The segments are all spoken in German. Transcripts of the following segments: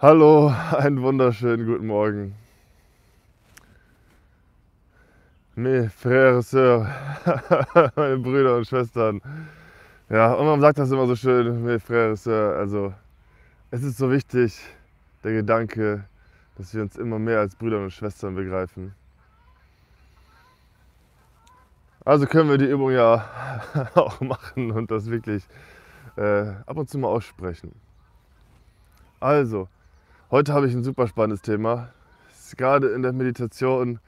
Hallo, einen wunderschönen guten Morgen. Mes frères sœurs, meine Brüder und Schwestern. Ja, und man sagt das immer so schön, mes frères sœurs. Also, es ist so wichtig, der Gedanke, dass wir uns immer mehr als Brüder und Schwestern begreifen. Also können wir die Übung ja auch machen und das wirklich äh, ab und zu mal aussprechen. Also, heute habe ich ein super spannendes Thema. Gerade in der Meditation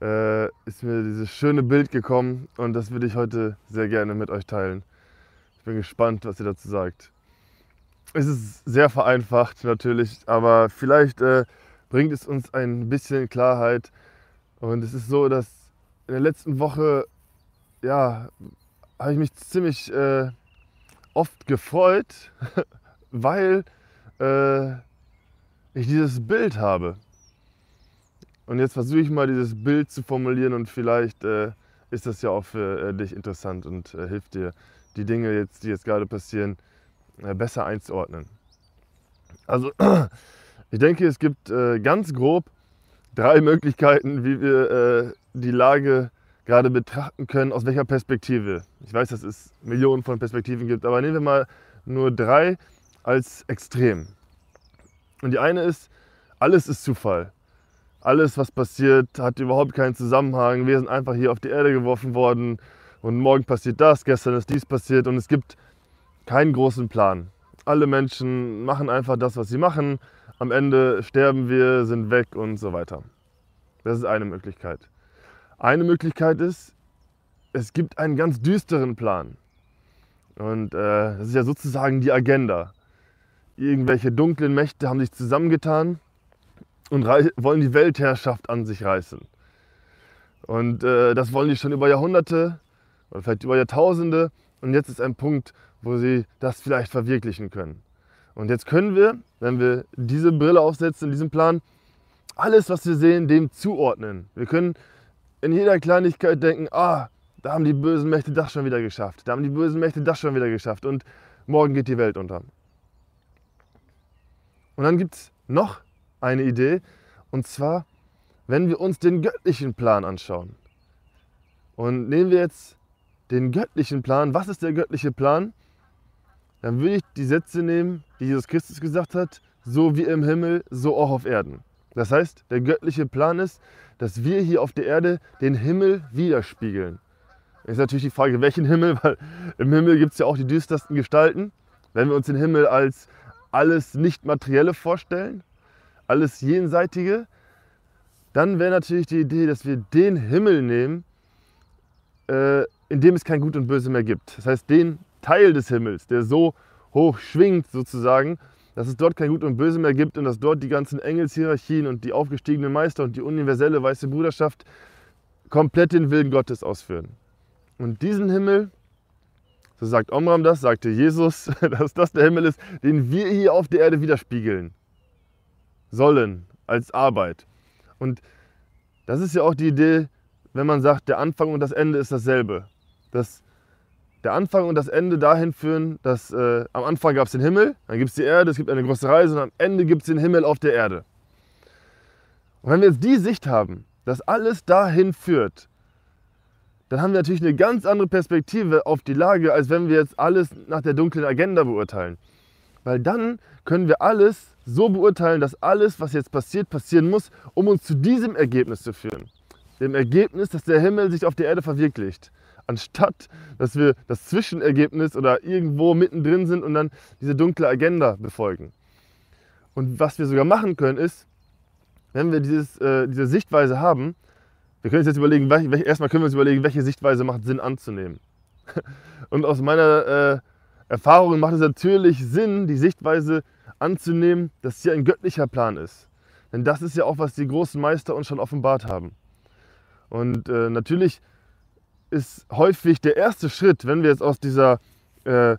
äh, ist mir dieses schöne Bild gekommen und das würde ich heute sehr gerne mit euch teilen. Ich bin gespannt, was ihr dazu sagt. Es ist sehr vereinfacht natürlich, aber vielleicht äh, bringt es uns ein bisschen Klarheit. Und es ist so, dass in der letzten Woche, ja, habe ich mich ziemlich äh, oft gefreut, weil äh, ich dieses Bild habe. Und jetzt versuche ich mal dieses Bild zu formulieren und vielleicht äh, ist das ja auch für äh, dich interessant und äh, hilft dir, die Dinge, jetzt, die jetzt gerade passieren, äh, besser einzuordnen. Also ich denke, es gibt äh, ganz grob drei Möglichkeiten, wie wir äh, die Lage gerade betrachten können, aus welcher Perspektive. Ich weiß, dass es Millionen von Perspektiven gibt, aber nehmen wir mal nur drei als extrem. Und die eine ist, alles ist Zufall. Alles, was passiert, hat überhaupt keinen Zusammenhang. Wir sind einfach hier auf die Erde geworfen worden und morgen passiert das, gestern ist dies passiert und es gibt keinen großen Plan. Alle Menschen machen einfach das, was sie machen. Am Ende sterben wir, sind weg und so weiter. Das ist eine Möglichkeit. Eine Möglichkeit ist, es gibt einen ganz düsteren Plan. Und äh, das ist ja sozusagen die Agenda. Irgendwelche dunklen Mächte haben sich zusammengetan und wollen die Weltherrschaft an sich reißen. Und äh, das wollen die schon über Jahrhunderte oder vielleicht über Jahrtausende. Und jetzt ist ein Punkt, wo sie das vielleicht verwirklichen können. Und jetzt können wir, wenn wir diese Brille aufsetzen, in diesem Plan, alles, was wir sehen, dem zuordnen. Wir können in jeder Kleinigkeit denken, ah, da haben die bösen Mächte das schon wieder geschafft, da haben die bösen Mächte das schon wieder geschafft und morgen geht die Welt unter. Und dann gibt es noch eine Idee. Und zwar, wenn wir uns den göttlichen Plan anschauen. Und nehmen wir jetzt den göttlichen Plan. Was ist der göttliche Plan? Dann würde ich die Sätze nehmen, die Jesus Christus gesagt hat, so wie im Himmel, so auch auf Erden. Das heißt, der göttliche Plan ist, dass wir hier auf der Erde den Himmel widerspiegeln. Ist natürlich die Frage, welchen Himmel, weil im Himmel gibt es ja auch die düstersten Gestalten. Wenn wir uns den Himmel als alles Nicht-Materielle vorstellen, alles Jenseitige, dann wäre natürlich die Idee, dass wir den Himmel nehmen, äh, in dem es kein Gut und Böse mehr gibt. Das heißt, den Teil des Himmels, der so hoch schwingt sozusagen, dass es dort kein Gut und Böse mehr gibt und dass dort die ganzen Engelshierarchien und die aufgestiegenen Meister und die universelle weiße Bruderschaft komplett den Willen Gottes ausführen. Und diesen Himmel, so sagt Omram das, sagte Jesus, dass das der Himmel ist, den wir hier auf der Erde widerspiegeln sollen als Arbeit. Und das ist ja auch die Idee, wenn man sagt, der Anfang und das Ende ist dasselbe. Dass der Anfang und das Ende dahin führen, dass äh, am Anfang gab es den Himmel, dann gibt es die Erde, es gibt eine große Reise und am Ende gibt es den Himmel auf der Erde. Und wenn wir jetzt die Sicht haben, dass alles dahin führt, dann haben wir natürlich eine ganz andere Perspektive auf die Lage, als wenn wir jetzt alles nach der dunklen Agenda beurteilen. Weil dann können wir alles so beurteilen, dass alles, was jetzt passiert, passieren muss, um uns zu diesem Ergebnis zu führen. Dem Ergebnis, dass der Himmel sich auf der Erde verwirklicht. Anstatt, dass wir das Zwischenergebnis oder irgendwo mittendrin sind und dann diese dunkle Agenda befolgen. Und was wir sogar machen können, ist, wenn wir dieses, äh, diese Sichtweise haben, wir können uns jetzt überlegen, welche, erstmal können wir uns überlegen, welche Sichtweise macht Sinn anzunehmen. Und aus meiner äh, Erfahrung macht es natürlich Sinn, die Sichtweise anzunehmen, dass hier ein göttlicher Plan ist. Denn das ist ja auch, was die großen Meister uns schon offenbart haben. Und äh, natürlich ist häufig der erste Schritt, wenn wir jetzt aus dieser äh,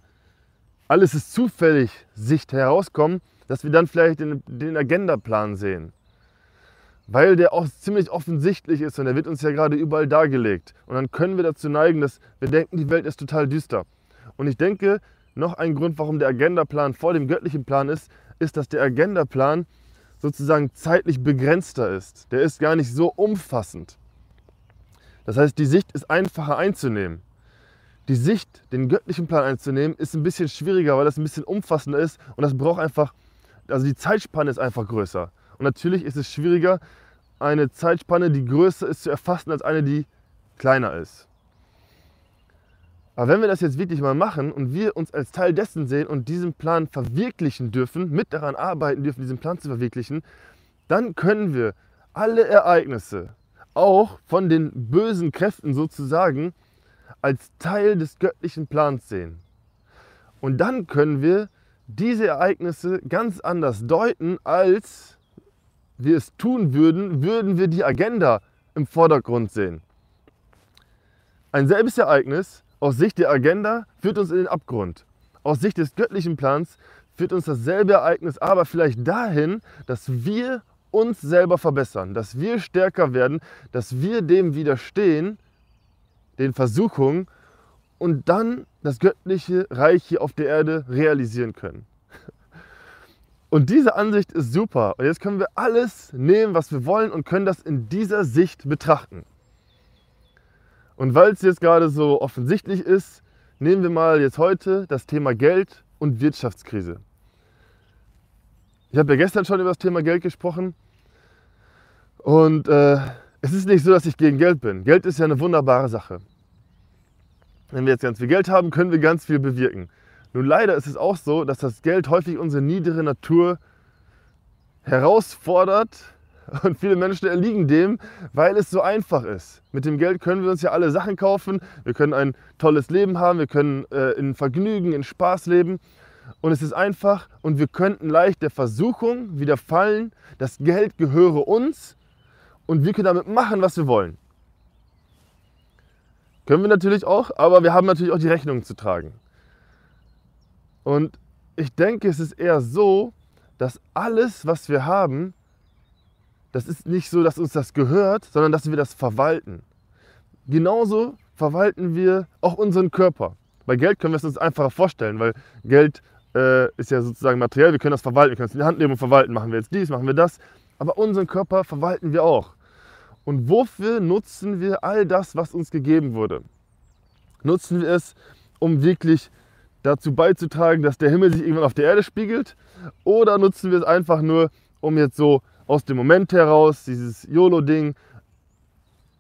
alles ist zufällig Sicht herauskommen, dass wir dann vielleicht den, den Agendaplan sehen. Weil der auch ziemlich offensichtlich ist und der wird uns ja gerade überall dargelegt. Und dann können wir dazu neigen, dass wir denken, die Welt ist total düster. Und ich denke, noch ein Grund, warum der Agendaplan vor dem göttlichen Plan ist, ist, dass der Agendaplan sozusagen zeitlich begrenzter ist. Der ist gar nicht so umfassend. Das heißt, die Sicht ist einfacher einzunehmen. Die Sicht, den göttlichen Plan einzunehmen, ist ein bisschen schwieriger, weil das ein bisschen umfassender ist und das braucht einfach, also die Zeitspanne ist einfach größer. Und natürlich ist es schwieriger, eine Zeitspanne, die größer ist, zu erfassen, als eine, die kleiner ist. Aber wenn wir das jetzt wirklich mal machen und wir uns als Teil dessen sehen und diesen Plan verwirklichen dürfen, mit daran arbeiten dürfen, diesen Plan zu verwirklichen, dann können wir alle Ereignisse, auch von den bösen Kräften sozusagen, als Teil des göttlichen Plans sehen. Und dann können wir diese Ereignisse ganz anders deuten, als wir es tun würden, würden wir die Agenda im Vordergrund sehen. Ein selbes Ereignis aus Sicht der Agenda führt uns in den Abgrund. Aus Sicht des göttlichen Plans führt uns dasselbe Ereignis aber vielleicht dahin, dass wir uns selber verbessern, dass wir stärker werden, dass wir dem widerstehen, den Versuchungen und dann das göttliche Reich hier auf der Erde realisieren können. Und diese Ansicht ist super. Und jetzt können wir alles nehmen, was wir wollen und können das in dieser Sicht betrachten. Und weil es jetzt gerade so offensichtlich ist, nehmen wir mal jetzt heute das Thema Geld und Wirtschaftskrise. Ich habe ja gestern schon über das Thema Geld gesprochen und äh, es ist nicht so, dass ich gegen Geld bin. Geld ist ja eine wunderbare Sache. Wenn wir jetzt ganz viel Geld haben, können wir ganz viel bewirken. Nun leider ist es auch so, dass das Geld häufig unsere niedere Natur herausfordert und viele Menschen erliegen dem, weil es so einfach ist. Mit dem Geld können wir uns ja alle Sachen kaufen, wir können ein tolles Leben haben, wir können äh, in Vergnügen, in Spaß leben. Und es ist einfach und wir könnten leicht der Versuchung wieder fallen, das Geld gehöre uns und wir können damit machen, was wir wollen. Können wir natürlich auch, aber wir haben natürlich auch die Rechnungen zu tragen. Und ich denke, es ist eher so, dass alles, was wir haben, das ist nicht so, dass uns das gehört, sondern dass wir das verwalten. Genauso verwalten wir auch unseren Körper. Bei Geld können wir es uns einfacher vorstellen, weil Geld äh, ist ja sozusagen materiell, wir können das verwalten, wir können es in die Hand nehmen und verwalten. Machen wir jetzt dies, machen wir das. Aber unseren Körper verwalten wir auch. Und wofür nutzen wir all das, was uns gegeben wurde? Nutzen wir es, um wirklich dazu beizutragen, dass der Himmel sich irgendwann auf der Erde spiegelt? Oder nutzen wir es einfach nur, um jetzt so aus dem Moment heraus, dieses YOLO-Ding,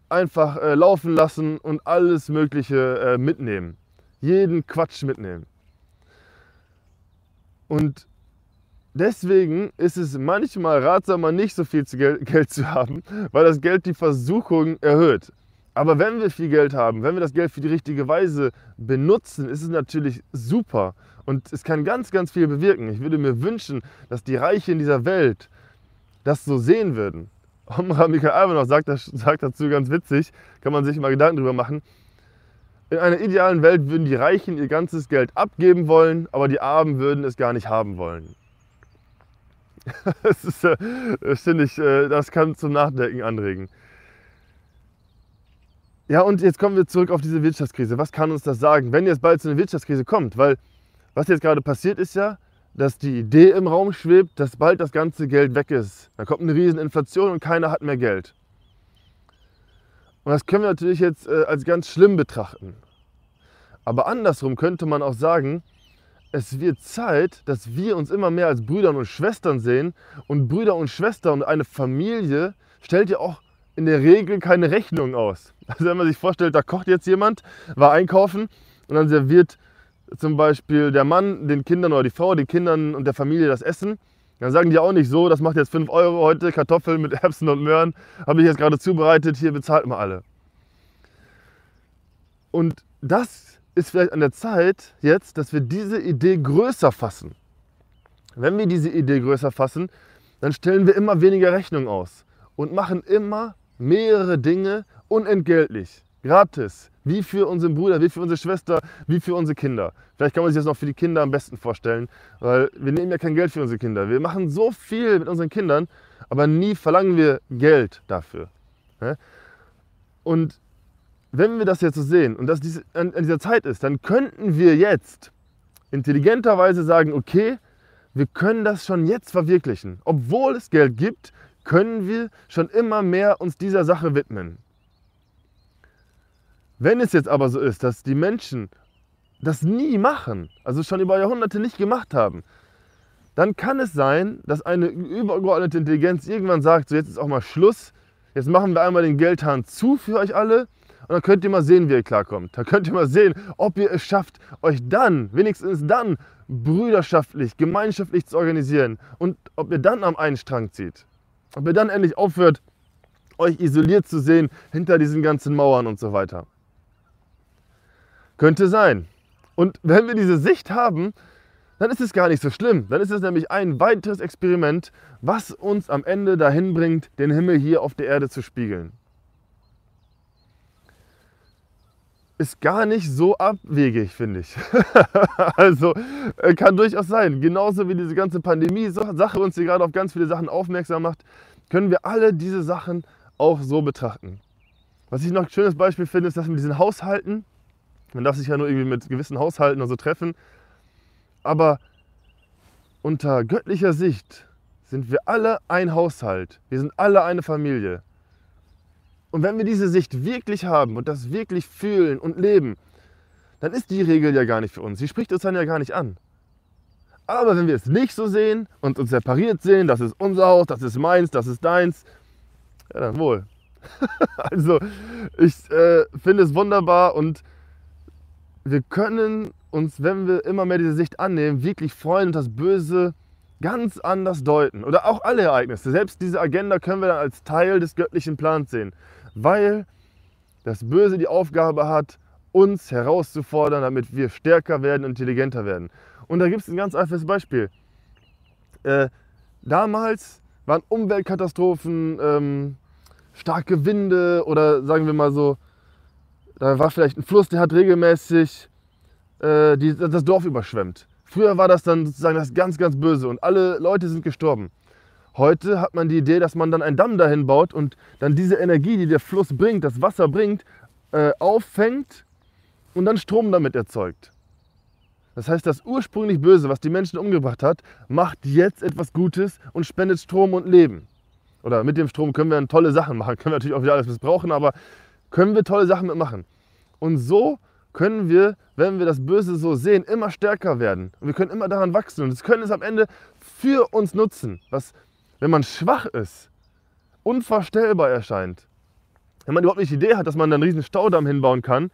einfach äh, laufen lassen und alles Mögliche äh, mitnehmen. Jeden Quatsch mitnehmen. Und deswegen ist es manchmal ratsamer, nicht so viel Geld zu haben, weil das Geld die Versuchung erhöht. Aber wenn wir viel Geld haben, wenn wir das Geld für die richtige Weise benutzen, ist es natürlich super. Und es kann ganz, ganz viel bewirken. Ich würde mir wünschen, dass die Reichen dieser Welt das so sehen würden. Omra Michael Albanov sagt, sagt dazu ganz witzig, kann man sich mal Gedanken drüber machen. In einer idealen Welt würden die Reichen ihr ganzes Geld abgeben wollen, aber die Armen würden es gar nicht haben wollen. das ist, äh, finde ich, äh, das kann zum Nachdenken anregen. Ja, und jetzt kommen wir zurück auf diese Wirtschaftskrise. Was kann uns das sagen, wenn jetzt bald so eine Wirtschaftskrise kommt? Weil was jetzt gerade passiert ist ja, dass die Idee im Raum schwebt, dass bald das ganze Geld weg ist. Da kommt eine riesen Inflation und keiner hat mehr Geld. Und das können wir natürlich jetzt äh, als ganz schlimm betrachten. Aber andersrum könnte man auch sagen, es wird Zeit, dass wir uns immer mehr als Brüder und Schwestern sehen. Und Brüder und Schwestern und eine Familie stellt ja auch in der Regel keine Rechnung aus. Also wenn man sich vorstellt, da kocht jetzt jemand, war einkaufen und dann serviert zum Beispiel der Mann den Kindern oder die Frau den Kindern und der Familie das Essen, dann sagen die auch nicht so, das macht jetzt 5 Euro heute, Kartoffeln mit Erbsen und Möhren, habe ich jetzt gerade zubereitet, hier bezahlt mal alle. Und das ist vielleicht an der Zeit jetzt, dass wir diese Idee größer fassen. Wenn wir diese Idee größer fassen, dann stellen wir immer weniger Rechnung aus und machen immer mehrere Dinge unentgeltlich, gratis, wie für unseren Bruder, wie für unsere Schwester, wie für unsere Kinder. Vielleicht kann man sich das noch für die Kinder am besten vorstellen, weil wir nehmen ja kein Geld für unsere Kinder. Wir machen so viel mit unseren Kindern, aber nie verlangen wir Geld dafür. Und wenn wir das jetzt so sehen und das an dieser Zeit ist, dann könnten wir jetzt intelligenterweise sagen, okay, wir können das schon jetzt verwirklichen. Obwohl es Geld gibt, können wir schon immer mehr uns dieser Sache widmen. Wenn es jetzt aber so ist, dass die Menschen das nie machen, also schon über Jahrhunderte nicht gemacht haben, dann kann es sein, dass eine übergeordnete Intelligenz irgendwann sagt, so jetzt ist auch mal Schluss, jetzt machen wir einmal den Geldhahn zu für euch alle und dann könnt ihr mal sehen, wie ihr klarkommt. Da könnt ihr mal sehen, ob ihr es schafft, euch dann, wenigstens dann, brüderschaftlich, gemeinschaftlich zu organisieren und ob ihr dann am einen Strang zieht. Ob ihr dann endlich aufhört, euch isoliert zu sehen hinter diesen ganzen Mauern und so weiter. Könnte sein. Und wenn wir diese Sicht haben, dann ist es gar nicht so schlimm. Dann ist es nämlich ein weiteres Experiment, was uns am Ende dahin bringt, den Himmel hier auf der Erde zu spiegeln. Ist gar nicht so abwegig, finde ich. also äh, kann durchaus sein. Genauso wie diese ganze Pandemie-Sache uns hier gerade auf ganz viele Sachen aufmerksam macht, können wir alle diese Sachen auch so betrachten. Was ich noch ein schönes Beispiel finde, ist das mit diesen Haushalten. Man darf sich ja nur irgendwie mit gewissen Haushalten oder so treffen. Aber unter göttlicher Sicht sind wir alle ein Haushalt. Wir sind alle eine Familie. Und wenn wir diese Sicht wirklich haben und das wirklich fühlen und leben, dann ist die Regel ja gar nicht für uns. Sie spricht uns dann ja gar nicht an. Aber wenn wir es nicht so sehen und uns separiert sehen, das ist unser Haus, das ist meins, das ist deins, ja dann wohl. also ich äh, finde es wunderbar und wir können uns, wenn wir immer mehr diese Sicht annehmen, wirklich freuen und das Böse ganz anders deuten. Oder auch alle Ereignisse. Selbst diese Agenda können wir dann als Teil des göttlichen Plans sehen weil das Böse die Aufgabe hat, uns herauszufordern, damit wir stärker werden, intelligenter werden. Und da gibt es ein ganz einfaches Beispiel. Äh, damals waren Umweltkatastrophen, ähm, starke Winde oder sagen wir mal so, da war vielleicht ein Fluss, der hat regelmäßig äh, die, das Dorf überschwemmt. Früher war das dann sozusagen das ganz, ganz Böse und alle Leute sind gestorben. Heute hat man die Idee, dass man dann einen Damm dahin baut und dann diese Energie, die der Fluss bringt, das Wasser bringt, äh, auffängt und dann Strom damit erzeugt. Das heißt, das ursprünglich Böse, was die Menschen umgebracht hat, macht jetzt etwas Gutes und spendet Strom und Leben. Oder mit dem Strom können wir dann tolle Sachen machen. Können wir natürlich auch wieder alles missbrauchen, aber können wir tolle Sachen mitmachen. Und so können wir, wenn wir das Böse so sehen, immer stärker werden. Und wir können immer daran wachsen. Und das können es am Ende für uns nutzen. Was wenn man schwach ist, unvorstellbar erscheint. Wenn man überhaupt nicht die Idee hat, dass man dann einen riesen Staudamm hinbauen kann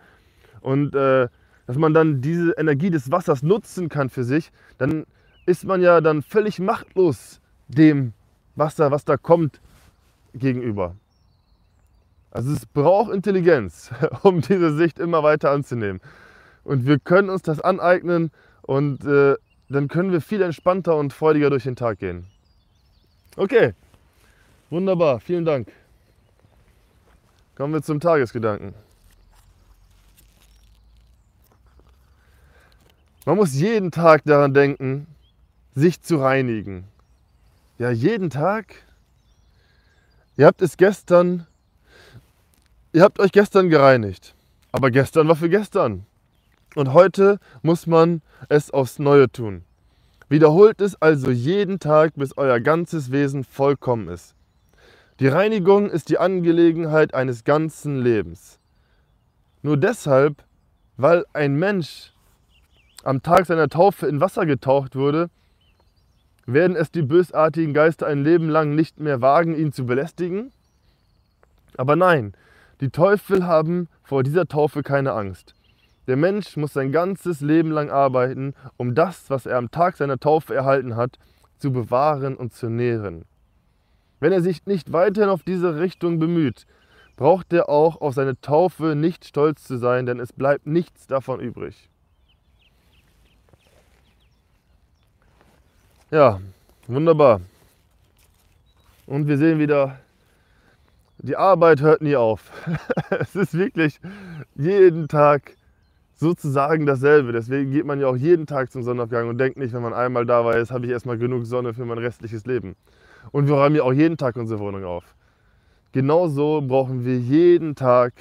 und äh, dass man dann diese Energie des Wassers nutzen kann für sich, dann ist man ja dann völlig machtlos dem Wasser, was da kommt, gegenüber. Also es braucht Intelligenz, um diese Sicht immer weiter anzunehmen. Und wir können uns das aneignen und äh, dann können wir viel entspannter und freudiger durch den Tag gehen. Okay, wunderbar, vielen Dank. Kommen wir zum Tagesgedanken. Man muss jeden Tag daran denken, sich zu reinigen. Ja, jeden Tag. Ihr habt es gestern, ihr habt euch gestern gereinigt. Aber gestern war für gestern. Und heute muss man es aufs Neue tun. Wiederholt es also jeden Tag, bis euer ganzes Wesen vollkommen ist. Die Reinigung ist die Angelegenheit eines ganzen Lebens. Nur deshalb, weil ein Mensch am Tag seiner Taufe in Wasser getaucht wurde, werden es die bösartigen Geister ein Leben lang nicht mehr wagen, ihn zu belästigen? Aber nein, die Teufel haben vor dieser Taufe keine Angst. Der Mensch muss sein ganzes Leben lang arbeiten, um das, was er am Tag seiner Taufe erhalten hat, zu bewahren und zu nähren. Wenn er sich nicht weiterhin auf diese Richtung bemüht, braucht er auch auf seine Taufe nicht stolz zu sein, denn es bleibt nichts davon übrig. Ja, wunderbar. Und wir sehen wieder, die Arbeit hört nie auf. es ist wirklich jeden Tag sozusagen dasselbe. Deswegen geht man ja auch jeden Tag zum Sonnenaufgang und denkt nicht, wenn man einmal da war, jetzt habe ich erstmal genug Sonne für mein restliches Leben. Und wir räumen ja auch jeden Tag unsere Wohnung auf. Genauso brauchen wir jeden Tag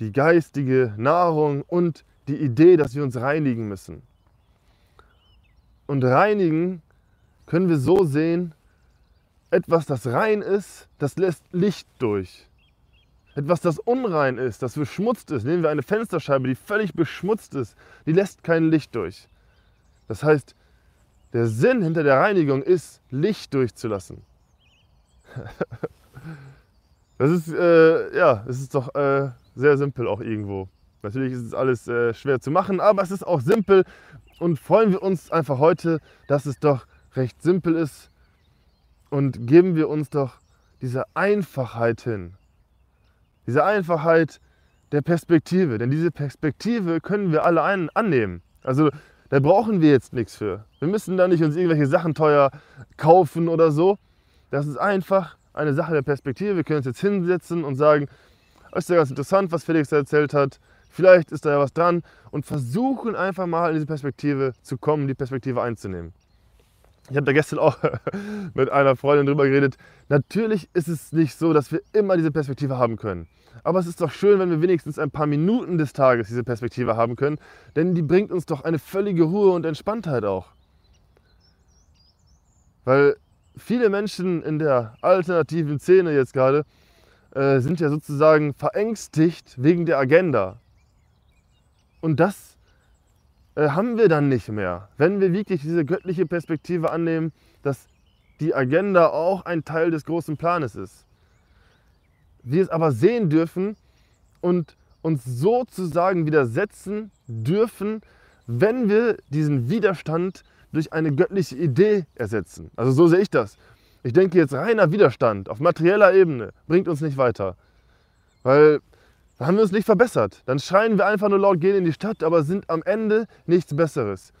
die geistige Nahrung und die Idee, dass wir uns reinigen müssen. und reinigen können wir so sehen, etwas, das rein ist, das lässt Licht durch. Etwas, das unrein ist, das beschmutzt ist, nehmen wir eine Fensterscheibe, die völlig beschmutzt ist, die lässt kein Licht durch. Das heißt, der Sinn hinter der Reinigung ist, Licht durchzulassen. Das ist, äh, ja, es ist doch äh, sehr simpel auch irgendwo. Natürlich ist es alles äh, schwer zu machen, aber es ist auch simpel und freuen wir uns einfach heute, dass es doch recht simpel ist und geben wir uns doch diese Einfachheit hin. Diese Einfachheit der Perspektive, denn diese Perspektive können wir alle ein annehmen. Also da brauchen wir jetzt nichts für. Wir müssen da nicht uns irgendwelche Sachen teuer kaufen oder so. Das ist einfach eine Sache der Perspektive. Wir können uns jetzt hinsetzen und sagen, ist ja ganz interessant, was Felix da erzählt hat. Vielleicht ist da ja was dran und versuchen einfach mal in diese Perspektive zu kommen, die Perspektive einzunehmen. Ich habe da gestern auch mit einer Freundin drüber geredet. Natürlich ist es nicht so, dass wir immer diese Perspektive haben können. Aber es ist doch schön, wenn wir wenigstens ein paar Minuten des Tages diese Perspektive haben können, denn die bringt uns doch eine völlige Ruhe und Entspanntheit auch. Weil viele Menschen in der alternativen Szene jetzt gerade äh, sind ja sozusagen verängstigt wegen der Agenda. Und das äh, haben wir dann nicht mehr, wenn wir wirklich diese göttliche Perspektive annehmen, dass die Agenda auch ein Teil des großen Planes ist. Wir es aber sehen dürfen und uns sozusagen widersetzen dürfen, wenn wir diesen Widerstand durch eine göttliche Idee ersetzen. Also so sehe ich das. Ich denke jetzt reiner Widerstand auf materieller Ebene bringt uns nicht weiter. Weil da haben wir uns nicht verbessert. Dann schreien wir einfach nur laut, gehen in die Stadt, aber sind am Ende nichts Besseres.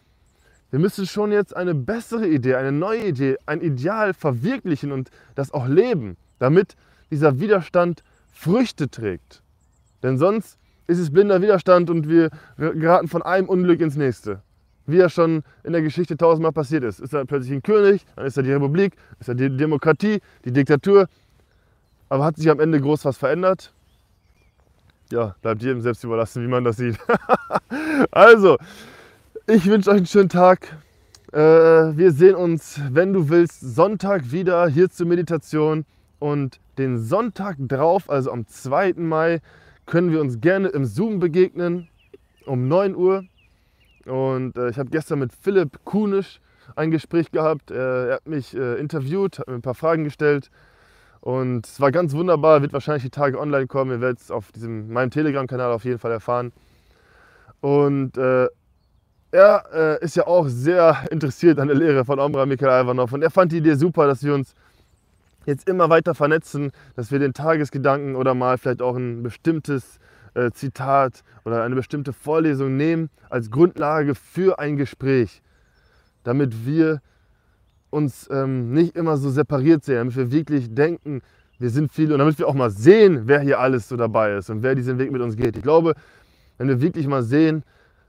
Wir müssen schon jetzt eine bessere Idee, eine neue Idee, ein Ideal verwirklichen und das auch leben, damit dieser Widerstand Früchte trägt. Denn sonst ist es blinder Widerstand und wir geraten von einem Unglück ins nächste wie er schon in der Geschichte tausendmal passiert ist. Ist er plötzlich ein König, dann ist er die Republik, ist er die Demokratie, die Diktatur. Aber hat sich am Ende groß was verändert? Ja, bleibt jedem selbst überlassen, wie man das sieht. also, ich wünsche euch einen schönen Tag. Äh, wir sehen uns, wenn du willst, Sonntag wieder hier zur Meditation. Und den Sonntag drauf, also am 2. Mai, können wir uns gerne im Zoom begegnen um 9 Uhr. Und äh, ich habe gestern mit Philipp Kunisch ein Gespräch gehabt. Äh, er hat mich interviewt, hat mir ein paar Fragen gestellt. Und es war ganz wunderbar, wird wahrscheinlich die Tage online kommen. Ihr werdet es auf diesem, meinem Telegram-Kanal auf jeden Fall erfahren. Und äh, er äh, ist ja auch sehr interessiert an der Lehre von Omra Mikhail Ivanov. Und er fand die Idee super, dass wir uns jetzt immer weiter vernetzen, dass wir den Tagesgedanken oder mal vielleicht auch ein bestimmtes äh, Zitat oder eine bestimmte Vorlesung nehmen als Grundlage für ein Gespräch, damit wir uns ähm, nicht immer so separiert sehen, damit wir wirklich denken, wir sind viele und damit wir auch mal sehen, wer hier alles so dabei ist und wer diesen Weg mit uns geht. Ich glaube, wenn wir wirklich mal sehen,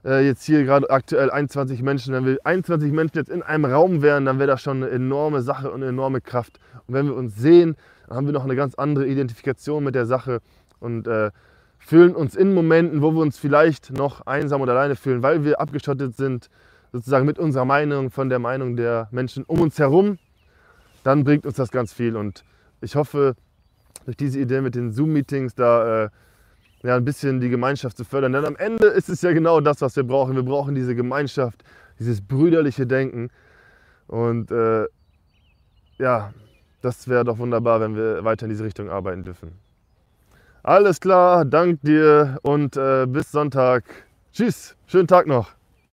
äh, jetzt hier gerade aktuell 21 Menschen, wenn wir 21 Menschen jetzt in einem Raum wären, dann wäre das schon eine enorme Sache und eine enorme Kraft. Und wenn wir uns sehen, dann haben wir noch eine ganz andere Identifikation mit der Sache und äh, fühlen uns in Momenten, wo wir uns vielleicht noch einsam oder alleine fühlen, weil wir abgeschottet sind, sozusagen mit unserer Meinung, von der Meinung der Menschen um uns herum, dann bringt uns das ganz viel. Und ich hoffe, durch diese Idee mit den Zoom-Meetings da äh, ja, ein bisschen die Gemeinschaft zu fördern. Denn am Ende ist es ja genau das, was wir brauchen. Wir brauchen diese Gemeinschaft, dieses brüderliche Denken. Und äh, ja, das wäre doch wunderbar, wenn wir weiter in diese Richtung arbeiten dürfen. Alles klar, dank dir und äh, bis Sonntag. Tschüss, schönen Tag noch.